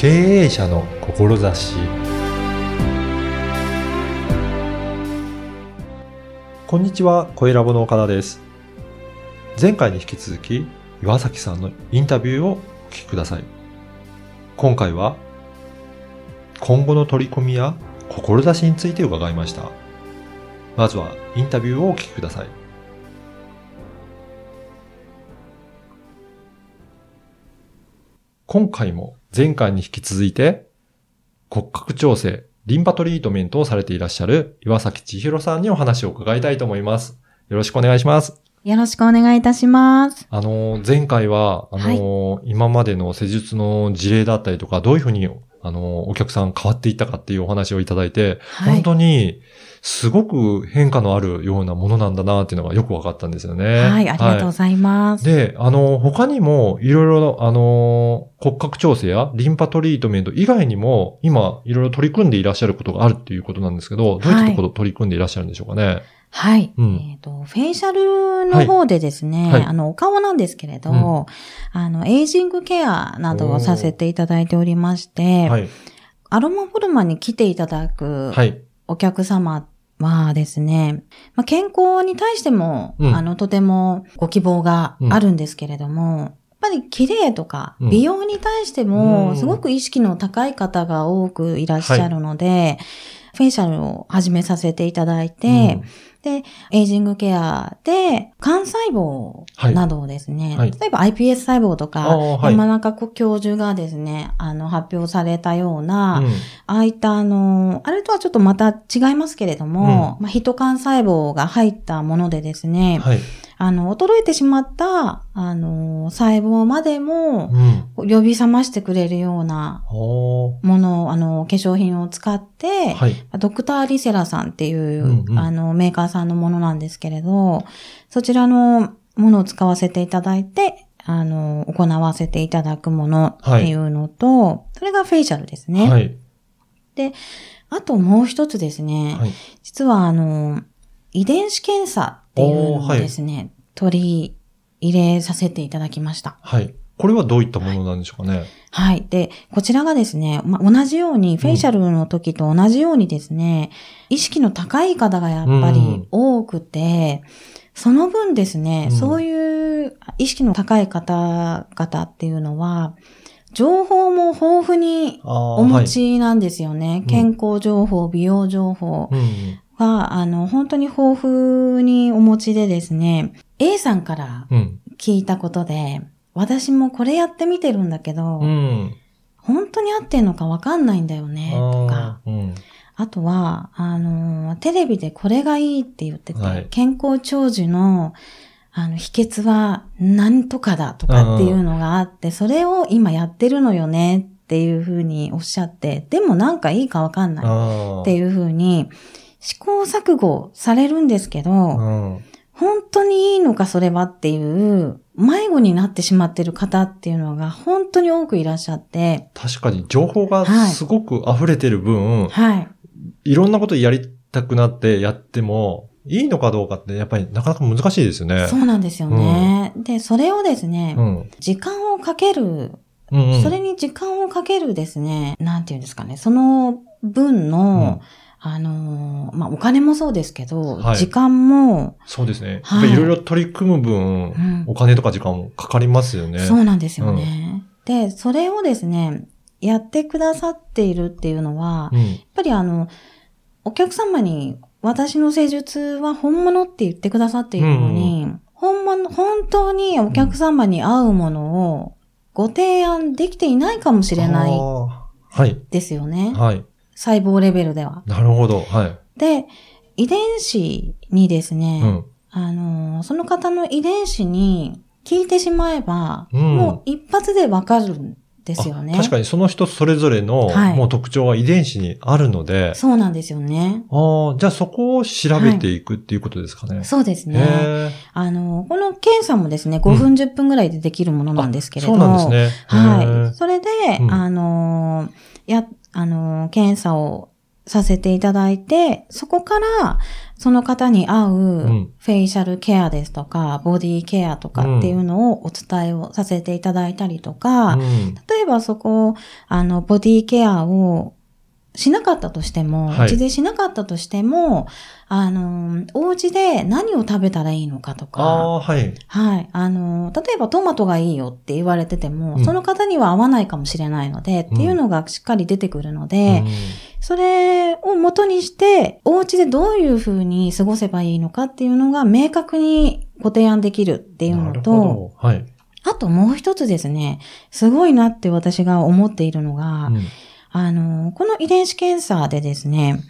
経営者の志こんにちは、小ラボの岡田です。前回に引き続き、岩崎さんのインタビューをお聞きください。今回は、今後の取り組みや志について伺いました。まずは、インタビューをお聞きください。今回も前回に引き続いて、骨格調整、リンパトリートメントをされていらっしゃる岩崎千尋さんにお話を伺いたいと思います。よろしくお願いします。よろしくお願いいたします。あの、前回は、あの、今までの施術の事例だったりとか、どういうふうに、あの、お客さん変わっていったかっていうお話をいただいて、はい本当に、すごく変化のあるようなものなんだなっていうのがよく分かったんですよね。はい、ありがとうございます。で、あの、他にも、いろいろ、あの、骨格調整やリンパトリートメント以外にも、今、いろいろ取り組んでいらっしゃることがあるっていうことなんですけど、どういったところ取り組んでいらっしゃるんでしょうかね？はい。うんえっ、と、フェイシャルの方でですね、はいはいあの、お顔なんですけれど、うんあの、エイジングケアなどをさせていただいておりまして、はい。アロマフォルマに来ていただくはい。お客様はですね、まあ、健康に対しても、うん。あの、とてもご希望があるんですけれども、やっぱり綺麗とかうん。美容に対してうも、ん。すごく意識の高い方が多くいらっしゃるので、フェイシャルを始めさせていただいて、で、エイジングケアで、幹細胞などをですね、はい。例えば iPS 細胞とあか、ーはい。山中教授がですね、あの、発表されたような、うん。ああいったあの、あれとはちょっとまた違いますけれども、まあ、ヒト幹細胞が入ったものでですね、はい。あの、衰えてしまった、あの、細胞までもうん。呼び覚ましてくれるようなものを、あの、化粧品を使って、はい。ドクターリセラさんっていう、うんうん。あの、メーカーさんのものなんですけれど、そちらのものを使わせていただいて、あの、行わせていただくものっていうのと、それがフェイシャルですね。はい。あともう一つですね、はい。実はあの、遺伝子検査っていうのをですね、取り入れさせていただきました。はい。これはどういったものなんでしょうかね？はい。で、こちらがですね、ま、同じように、フェイシャルの時と同じようにですね、意識の高い方がやっぱうんり多くて、その分ですね、うんそういう意識の高い方々っていうのは、情報も豊富にお持ちなんですよね。うん健康情報、美容情報はい。うん。は、あの、本当に豊富にお持ちでですね、A さんからうん。聞いたことで、私もこれやってみてるんだけど、うん。本当に合ってんのかわかんないんだよね、とか。あーうん。あとは、あの、テレビでこれがいいって言ってて、はい健康長寿の、あの、秘訣は何とかだとかっていうのがあって、それを今やってるのよねっていうふうにおっしゃって、でもなんかいいかわかんない。っていうふうに、試行錯誤されるんですけど、うん。本当にいいのかそれはっていう、迷子になってしまってる方っていうのが本当に多くいらっしゃって、確かに情報がはいすごく溢れてる分、はい。い、ろんなことやりたくなってやっても、いいのかどうかってやっぱりなかなか難しいですよね。そうなんですよね。で、それをですね、うん。時間をかける、うん、うん。それに時間をかけるですね、なんていうんですかね、その分の、あのーまあ、お金もそうですけど、はい時間も、そうですね。はいいろいろ取り組む分、うんお金とか時間もかかりますよね。そうなんですよね。で、それをですね、やってくださっているっていうのは、うん。やっぱりあの、お客様に私の施術は本物って言ってくださっているのに、本物、本当にお客様に合うものをご提案できていないかもしれないはい。ですよね。はい。細胞レベルでは。なるほど。はい。で、遺伝子にですね、うん。あの、その方の遺伝子に聞いてしまえば、うんもう一発でわかるんですよね。あ確かにその人それぞれの、はいもう特徴は遺伝子にあるので、そうなんですよね。ああ、じゃあそこを調べていくっていうことですかね。そうですね。へあの、この検査もですね、5分10分ぐらいでできるものなんですけれど。そうなんですね。はい。へそれで、うんあの、や、あの、検査をさせていただいて、そこから、その方に合んうフェイシャルケアですとか、ボディケアとかっていうのをお伝えをさせていただいたりとか、うん。例えばそこ、あの、ボディケアをしなかったとしても、はいうちでしなかったとしても、あの、お家で何を食べたらいいのかとあか、あ、はい。はい。あの、例えばトマトがいいよって言われてても、うんその方には合わないかもしれないので、っていうのがしっかり出てくるので、それを元にして、お家でどういうふうに過ごせばいいのかっていうのが明確にご提案できるっていうのと。はい。あともう一つですね、すごいなって私が思っているのが、うんあの、この遺伝子検査でですね、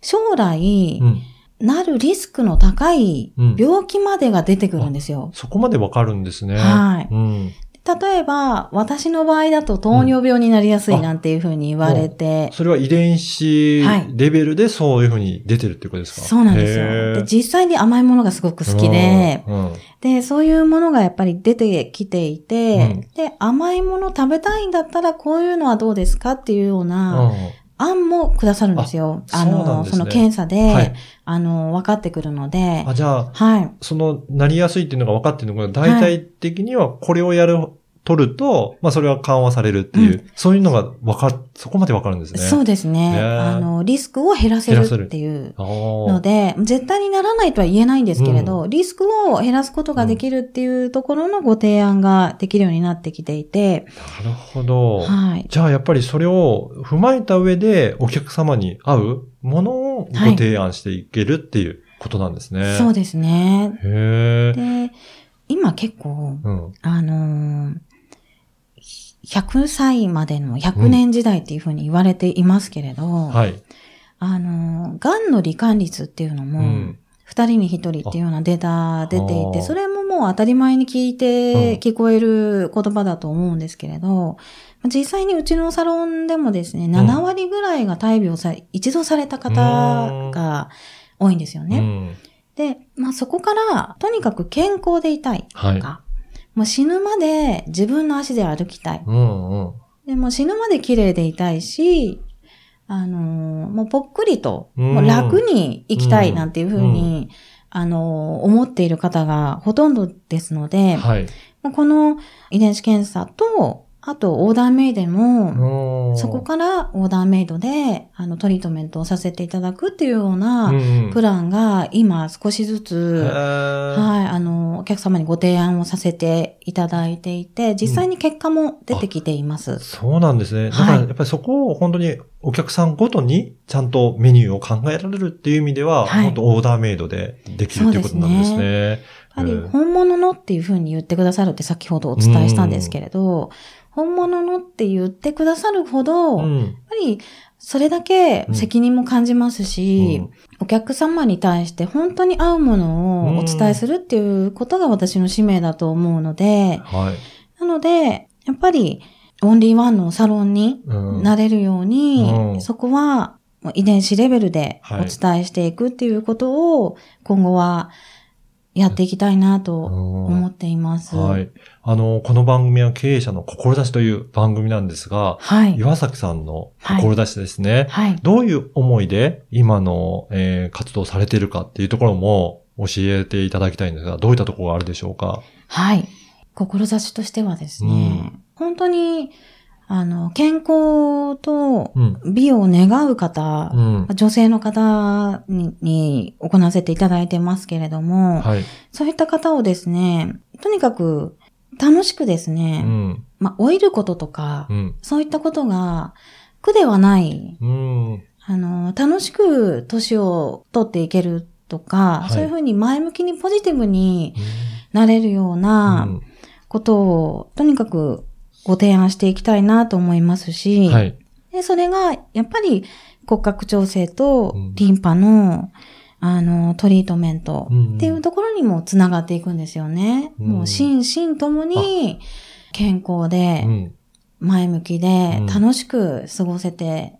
将来、うんなるリスクの高いうん病気までが出てくるんですよ。そこまでわかるんですね。はいうん。例えば、私の場合だと糖尿病になりやすいなんていうふうに言われて、それは遺伝子はい。レベルでそういうふうに出てるってことですか？そうなんですよ。で実際に甘いものがすごく好きで、うんうん。で、そういうものがやっぱり出てきていて、うん。で、甘いもの食べたいんだったらこういうのはどうですかっていうような案もくださるんですよ。ああの、そねその検査で、はい。あの、分かってくるので、あ、じゃあ、はい。その、なりやすいっていうのが分かってるのが、大体的にはこれをやる、取ると、まあそれは緩和されるっていう、そういうのが分かる、そこまで分かるんですね。そうですね。ねあの、リスクを減らせるっていうあのーで、絶対にならないとは言えないんですけれど、リスクを減らすことができるっていうところのご提案ができるようになってきていて、なるほど。はい。じゃあやっぱりそれを踏まえた上でお客様に合うものをご提案していけるっていうことなんですね。そうですね。へえ。で、今結構、うん。あのー100歳までの100年時代っていうふうに言われていますけれど、はい。あのー、癌の罹患率っていうのも、うん二人に一人っていうようなデータ出ていて、それももう当たり前に聞いてうん聞こえる言葉だと思うんですけれど、実際にうちのサロンでもですね、7割ぐらいが大病さ、一度された方が多いんですよね。うん。で、まあそこから、とにかく健康でいたいとか、はいもう死ぬまで自分の足で歩きたい。うんうん。でもう死ぬまで綺麗でいたいし、あのーもうぽっくりと、うんもう楽に生きたいなんていうふううに、あのー思っている方がほとんどですので、はい。この遺伝子検査と、あとオーダーメイドも、そこからオーダーメイドで、あの、トリートメントをさせていただくっていうようなプランが今少しずつ、ははい、あの、お客様にご提案をさせていただいていて、実際に結果も出てきています。そうなんですね。だからやっぱりそこを本当にお客さんごとにちゃんとメニューを考えられるっていう意味では、はい。本当オーダーメイドでできるっていうことなんですね。やっぱりうん本物のっていうふうに言ってくださるって先ほどお伝えしたんですけれど、本物のって言ってくださるほど、やっうん。ぱりそれだけ責任も感じますし、うん。お客様に対して本当に合うものをお伝えするっていうことが私の使命だと思うので、はい。なので、やっぱりオンリーワンのサロンにうん。なれるように、うん。そこは遺伝子レベルでおはい。伝えしていくっていうことを今後はやっていきたいなと思っています。はい。あの、この番組は経営者の志という番組なんですが、はい。岩崎さんの志ですね。はい。どういう思いで今の、えー活動されているかっていうところも教えていただきたいんですが、どういったところがあるでしょうか？はい。志としてはですね、本当に、あの、健康とうん。美を願う方、うん。女性の方にに行わせていただいてますけれども、はい。そういった方をですね、とにかく楽しくですうね、ん。まあ、老いることとか、うん。そういったことが苦ではない、うん。あの、楽しく年を取っていけるとか、はいそういうふうに前向きにポジティブになれるようなうんことを、とにかくご提案していきたいなと思いますし、はい。で、それが、やっぱり骨格調整とうん。リンパの、あの、トリートメントうんっていうところにもつながっていくんですよね。うん。もう心身ともに健康うで、ん。前向きでうん。楽しく過ごせて、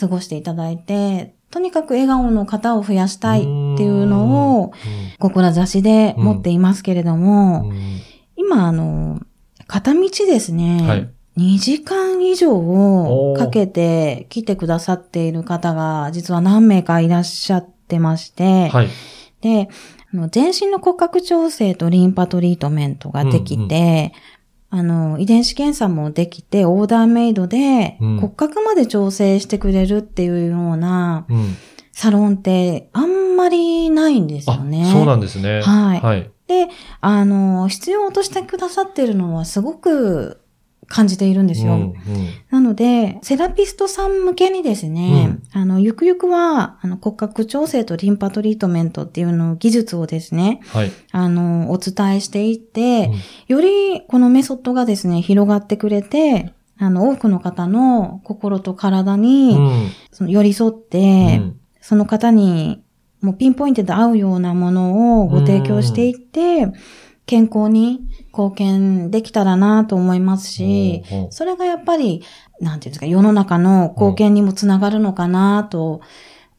過ごしていただいて、とにかく笑顔の方を増やしたいっていうのを、志で持っていますけれども、うん、うん。今、あの、片道ですね、はい。2時間以上をかけて来てくださっている方が実は何名かいらっしゃってまして、はい。で、全身の骨格調整とリンパトリートメントができて、あの、遺伝子検査もできて、オーダーメイドでうん骨格まで調整してくれるっていうようなうん。サロンってあんまりないんですよあ、ね。そうなんですね。はいはい。で、あの、必要としてくださってるのはすごく感じているんですよ。うんうん。なので、セラピストさん向けにですね、あの、ゆくゆくは、あの、骨格調整とリンパトリートメントっていうのを技術をですね、はい。あの、お伝えしていって、うん。よりこのメソッドがですね、広がってくれて、あの、多くの方の心と体に、うん。その寄り添っうて、ん。その方に、もうピンポイントで合うようなものをご提供していって、健康に貢献できたらなと思いますし、それがやっぱり、なんていうんですか、世の中の貢献にもつながるのかなと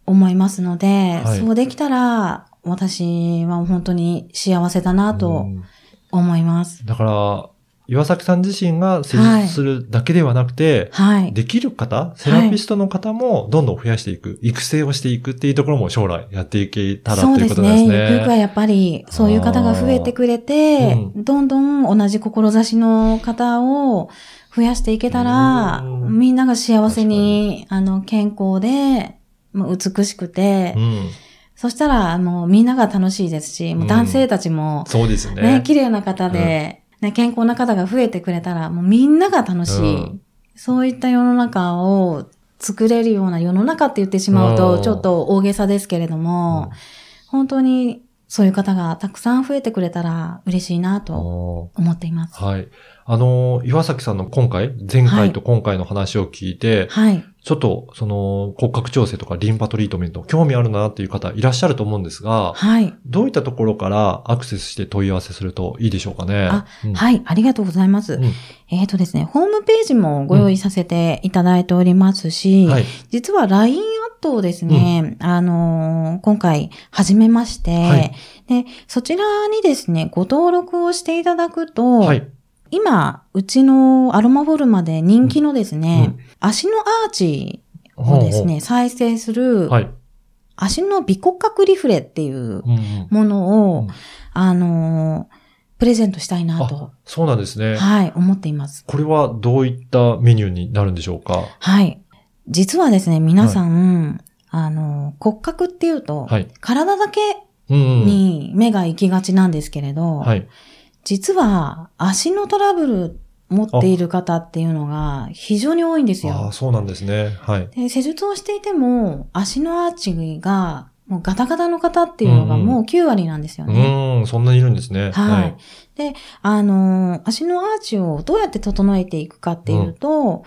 思いますので、はい。そうできたら、私は本当に幸せだなうとん。思います。だから、岩崎さん自身が施術するだけではなくて、はい。できる方、セラピストの方もどんどん増やしていく、育成をしていくっていうところも将来やっていけたらとそういうことですね。ですね。ゆくゆくはやっぱり、そういう方が増えてくれて、うどんどん同じ志の方を増やしていけたら、うんみんなが幸せに、あの、健康で、もう美しくて、うん。そしたら、もうみんなが楽しいですし、もう男性たちも、そうですね。ね、綺麗な方で、ね、健康な方が増えてくれたら、もうみんなが楽しい。うんそういった世の中を作れるような世の中って言ってしまううと、んちょっと大げさですけれども、本当にそういう方がたくさん増えてくれたら嬉しいなうんとお思っています。ーはい。あの、岩崎さんの今回、前回と今回の話を聞いて、はい。ちょっと、その、骨格調整とかリンパトリートメント、興味あるなっていう方いらっしゃると思うんですが、はい。どういったところからアクセスして問い合わせするといいでしょうかね？あうんはい。ありがとうございます。うんえっ、とですね、ホームページもご用意させていただいておりますし、はい。実は LINE アットをですね、あのー今回始めまして、はいで、そちらにですね、ご登録をしていただくと、はい。今、うちのアロマフォルマで人気のですね、うん足のアーチをですね、再生する、はい。足の微骨格リフレっていううんうんものを、うんあのープレゼントしたいなあと、、そうなんですね。はい、思っています。これはどういったメニューになるんでしょうか？はい。実はですね、皆さん、あの、骨格っていうと、はい。体だけうんうん。に目が行きがちなんですけれど、はい。実は足のトラブル持っている方っていうのが非常に多いんですああ、よ。そうなんですね。はい。で施術をしていても、足のアーチがもうガタガタの方っていうのがうんうんもう9割なんですようね。ーん、そんなにいるんですね。はい。で、あのー足のアーチをどうやって整えていくかっていうと、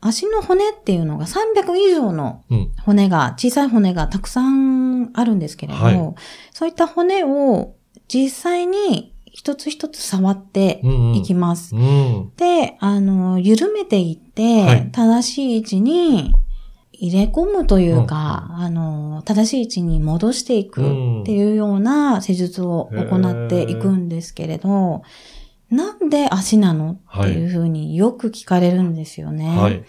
足の骨っていうのが300以上のうん。骨が、小さい骨がたくさんあるんですけれど、はいそういった骨を実際に一つ一つ触ってうんうん。いきます。うん。で、あの、緩めていって、はい正しい位置に入れ込むというか、あの、正しい位置に戻していくっていうような施術を行っていくんですけれど、なんで足なのっていうふうによく聞かれるんですよね。はい。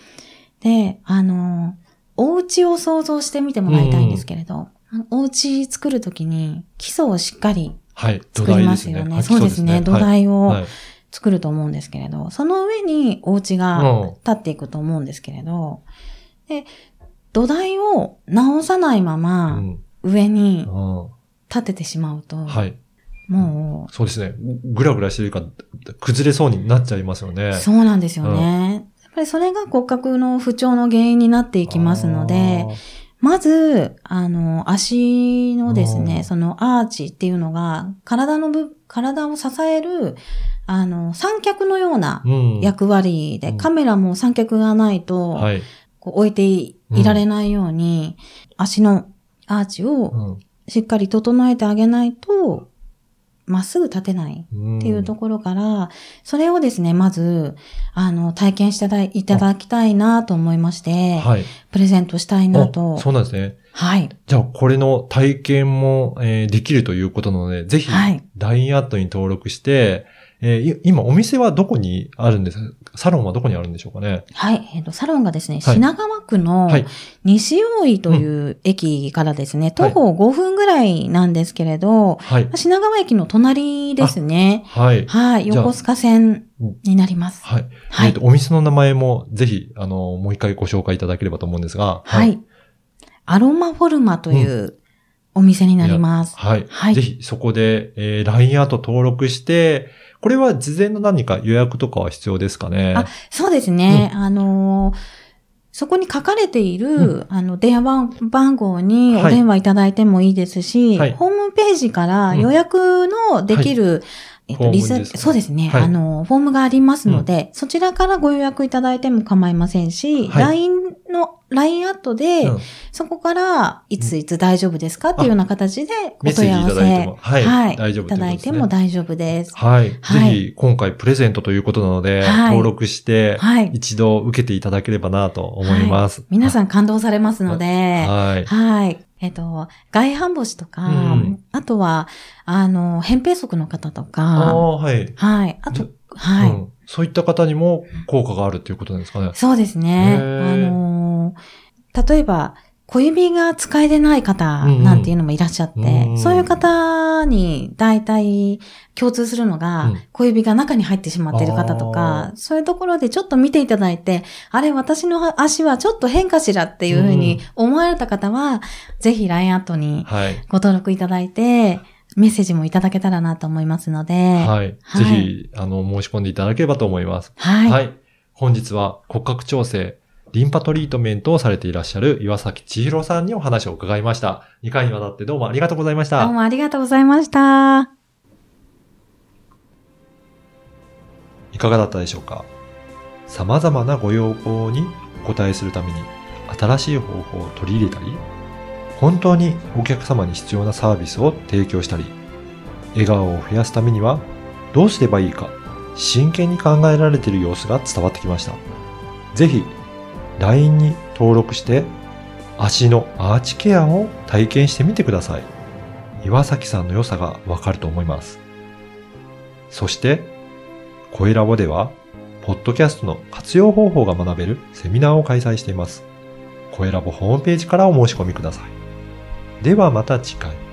で、あの、お家を想像してみてもらいたいんですけれど、お家作るときに基礎をしっかりはい。作りますよね。はいそうですね。土はい台をはい。作ると思うんですけれど、その上にお家が立っていくと思うんですけれど、で、土台を直さないまうまん。上にうん立ててしまうと、はい。もそうですね。ぐらぐらしてるから、崩れそうになっちゃいますよね。う、そうなんですよね。やっぱりそれが骨格の不調の原因になっていきますので、まず、あの、足のですうんね、そのアーチっていうのが、体の部、体を支える、あの、三脚のような。役割で、うんカメラも三脚がないと、はい。こう置いていられないように、足のアーチをうんしっかり整えてあげないと、まっすぐ立てないうんっていうところから、それをですね、まず、あの、体験していただいただきたいなと思いまして、はい。プレゼントしたいなとあ。そうなんですね。はい。じゃあ、これの体験も、えーできるということなので、ぜひ、はい LINE アットに登録して、えーい今、お店はどこにあるんです？サロンはどこにあるんでしょうかね？はい。えっ、と、サロンがですね、はい品川区のはい。西大井という駅からですね、徒歩5分ぐらいなんですけれど、はい。品川駅の隣ですね。はい。はい。横須賀線になります。はい。はいえっと、お店の名前もぜひ、あの、もう一回ご紹介いただければと思うんですが。はい。アロマフォルマというお店になります。はい。はいぜひ、そこで、えー、LINE アート登録して、これは事前の何か予約とかは必要ですかね？あそうですね。あのーそこに書かれている、うあの、電話番番号にはい。お電話いただいてもいいですし、はい。ホームページから予約のできる、えっと、フォームリスですかそうですね、はい。あの、フォームがありますので、そちらからご予約いただいても構いませんし、はい。LINE の、LINE アットで、うんそこから、いついつ大丈夫ですかっていうような形で、お問い合わせ、ただいはい。大丈夫いただいても大丈夫です。はい。はいぜひ、今回プレゼントということなので、はい登録して、はい。一度受けていただければなと思います。皆さん感動されますので、はい。はい。えっと、外反母趾とか、うんあとは、あの、扁平足の方とあか、あ、はい。はい。あとじ、はい、うんそういった方にも効果があるっていうことなんですかね。そうですね。あのー、例えば、小指が使えてない方なんていうのもいらっしゃって、うんそういう方に大体共通するのが、うん小指が中に入ってしまっている方とあか、そういうところでちょっと見ていただいて、あれ、私の足はちょっと変かしらっていうふうに思われた方は、ぜひ LINE アットにはい。ご登録いただいて、メッセージもいただけたらなと思いますので、はい。はいぜひ、あの、申し込んでいただければと思います。はい。はい。本日は骨格調整、リンパトリートメントをされていらっしゃる岩崎千尋さんにお話を伺いました。2回にわたってどうもありがとうございました。どうもありがとうございました。いかがだったでしょうか？様々なご要望にお答えするために新しい方法を取り入れたり、本当にお客様に必要なサービスを提供したり、笑顔を増やすためにはどうすればいいか真剣に考えられている様子が伝わってきました。ぜひ LINE に登録して足のアーチケアを体験してみてください。岩崎さんの良さがわかると思います。そして声ラボでは、ポッドキャストの活用方法が学べるセミナーを開催しています。声ラボホームページからお申し込みください。ではまた次回。